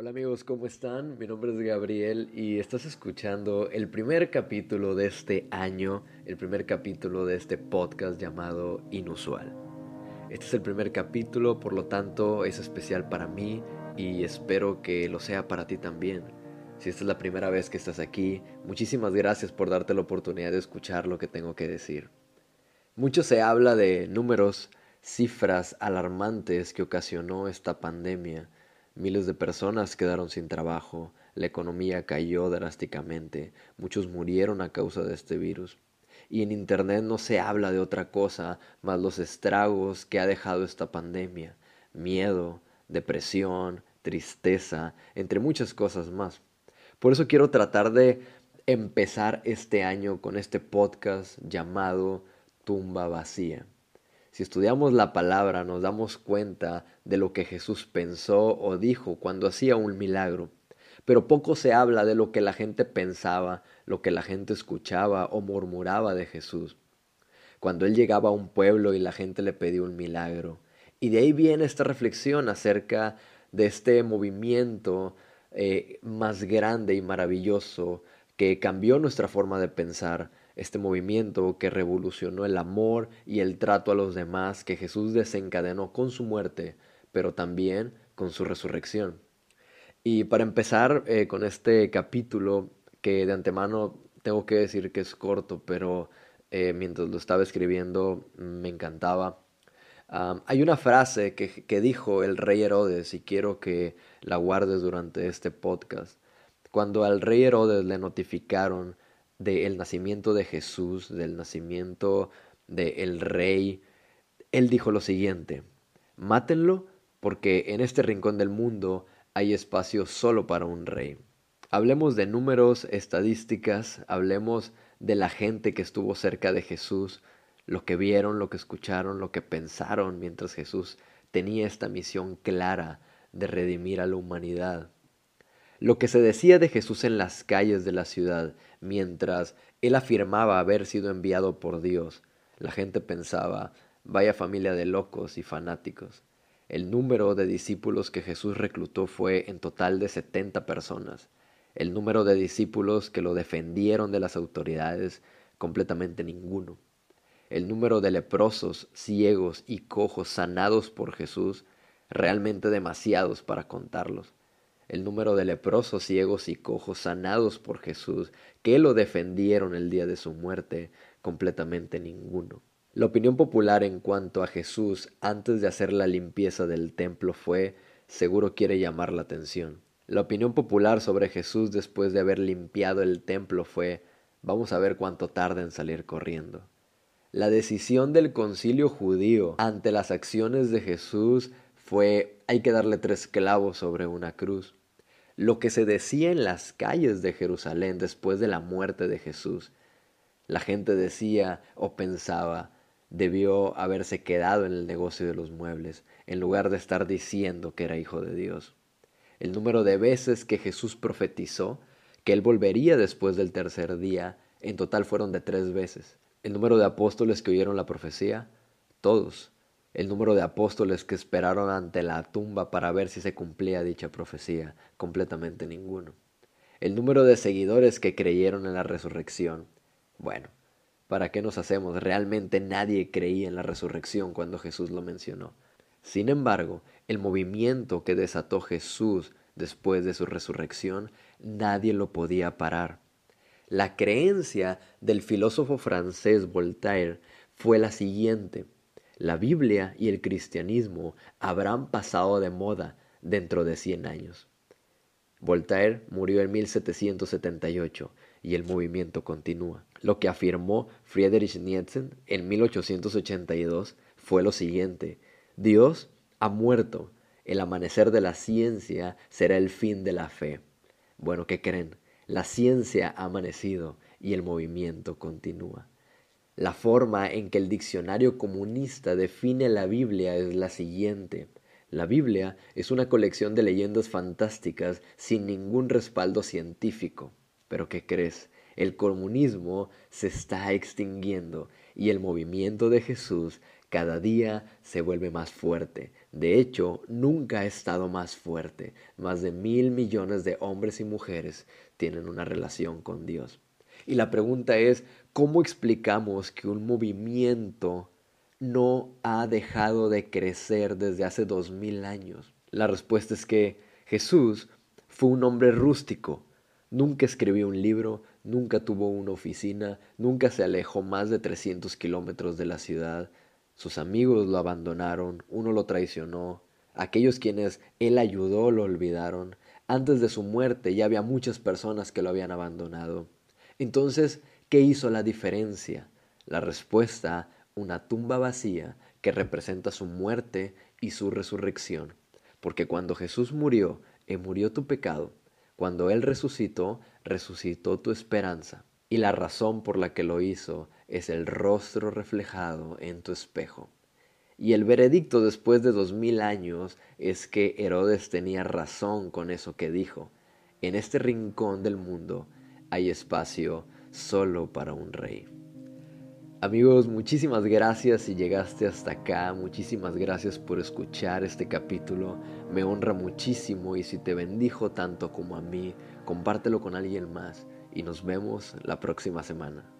Hola amigos, ¿cómo están? Mi nombre es Gabriel y estás escuchando el primer capítulo de este año, el primer capítulo de este podcast llamado Inusual. Este es el primer capítulo, por lo tanto es especial para mí y espero que lo sea para ti también. Si esta es la primera vez que estás aquí, muchísimas gracias por darte la oportunidad de escuchar lo que tengo que decir. Mucho se habla de números, cifras alarmantes que ocasionó esta pandemia Miles de personas quedaron sin trabajo, la economía cayó drásticamente, muchos murieron a causa de este virus. Y en Internet no se habla de otra cosa más los estragos que ha dejado esta pandemia, miedo, depresión, tristeza, entre muchas cosas más. Por eso quiero tratar de empezar este año con este podcast llamado Tumba Vacía. Si estudiamos la palabra nos damos cuenta de lo que Jesús pensó o dijo cuando hacía un milagro, pero poco se habla de lo que la gente pensaba, lo que la gente escuchaba o murmuraba de Jesús. Cuando él llegaba a un pueblo y la gente le pedía un milagro. Y de ahí viene esta reflexión acerca de este movimiento eh, más grande y maravilloso que cambió nuestra forma de pensar, este movimiento que revolucionó el amor y el trato a los demás que Jesús desencadenó con su muerte, pero también con su resurrección. Y para empezar eh, con este capítulo, que de antemano tengo que decir que es corto, pero eh, mientras lo estaba escribiendo me encantaba. hay una frase que, que dijo el rey Herodes y quiero que la guardes durante este podcast. Cuando al rey Herodes le notificaron del nacimiento de Jesús, del nacimiento del rey, él dijo lo siguiente, mátenlo porque en este rincón del mundo hay espacio solo para un rey. Hablemos de números, estadísticas, hablemos de la gente que estuvo cerca de Jesús, lo que vieron, lo que escucharon, lo que pensaron mientras Jesús tenía esta misión clara de redimir a la humanidad. Lo que se decía de Jesús en las calles de la ciudad mientras él afirmaba haber sido enviado por Dios. La gente pensaba, vaya familia de locos y fanáticos. El número de discípulos que Jesús reclutó fue en total de setenta personas. El número de discípulos que lo defendieron de las autoridades, completamente ninguno. El número de leprosos, ciegos y cojos sanados por Jesús, realmente demasiados para contarlos el número de leprosos, ciegos y cojos sanados por Jesús, que lo defendieron el día de su muerte, completamente ninguno. La opinión popular en cuanto a Jesús antes de hacer la limpieza del templo fue, seguro quiere llamar la atención. La opinión popular sobre Jesús después de haber limpiado el templo fue, vamos a ver cuánto tarda en salir corriendo. La decisión del concilio judío ante las acciones de Jesús fue, hay que darle tres clavos sobre una cruz lo que se decía en las calles de Jerusalén después de la muerte de Jesús. La gente decía o pensaba, debió haberse quedado en el negocio de los muebles, en lugar de estar diciendo que era hijo de Dios. El número de veces que Jesús profetizó que él volvería después del tercer día, en total fueron de tres veces. El número de apóstoles que oyeron la profecía, todos el número de apóstoles que esperaron ante la tumba para ver si se cumplía dicha profecía, completamente ninguno. El número de seguidores que creyeron en la resurrección. Bueno, ¿para qué nos hacemos? Realmente nadie creía en la resurrección cuando Jesús lo mencionó. Sin embargo, el movimiento que desató Jesús después de su resurrección, nadie lo podía parar. La creencia del filósofo francés Voltaire fue la siguiente la Biblia y el cristianismo habrán pasado de moda dentro de 100 años. Voltaire murió en 1778 y el movimiento continúa. Lo que afirmó Friedrich Nietzsche en 1882 fue lo siguiente, Dios ha muerto, el amanecer de la ciencia será el fin de la fe. Bueno, ¿qué creen? La ciencia ha amanecido y el movimiento continúa. La forma en que el diccionario comunista define la Biblia es la siguiente. La Biblia es una colección de leyendas fantásticas sin ningún respaldo científico. Pero ¿qué crees? El comunismo se está extinguiendo y el movimiento de Jesús cada día se vuelve más fuerte, De hecho, nunca ha estado más fuerte. Más de mil millones de hombres y mujeres tienen una relación con Dios. Y la pregunta es, ¿cómo explicamos que un movimiento no ha dejado de crecer desde hace dos mil años? La respuesta es que Jesús fue un hombre rústico. Nunca escribió un libro, nunca tuvo una oficina, nunca se alejó más de 300 kilómetros de la ciudad, sus amigos lo abandonaron, uno lo traicionó, aquellos quienes él ayudó lo olvidaron. Antes de su muerte ya había muchas personas que lo habían abandonado. Entonces, ¿qué hizo la diferencia? La respuesta, una tumba vacía que representa su muerte y su resurrección. Porque cuando Jesús murió, Él murió tu pecado. Cuando Él resucitó, resucitó tu esperanza. Y la razón por la que lo hizo es el rostro reflejado en tu espejo. Y el veredicto después de dos mil años es que Herodes tenía razón con eso que dijo. En este rincón del mundo hay espacio solo para un rey. Amigos, muchísimas gracias si llegaste hasta acá, muchísimas gracias por escuchar este capítulo, me honra muchísimo y si te bendijo tanto como a mí, compártelo con alguien más y nos vemos la próxima semana.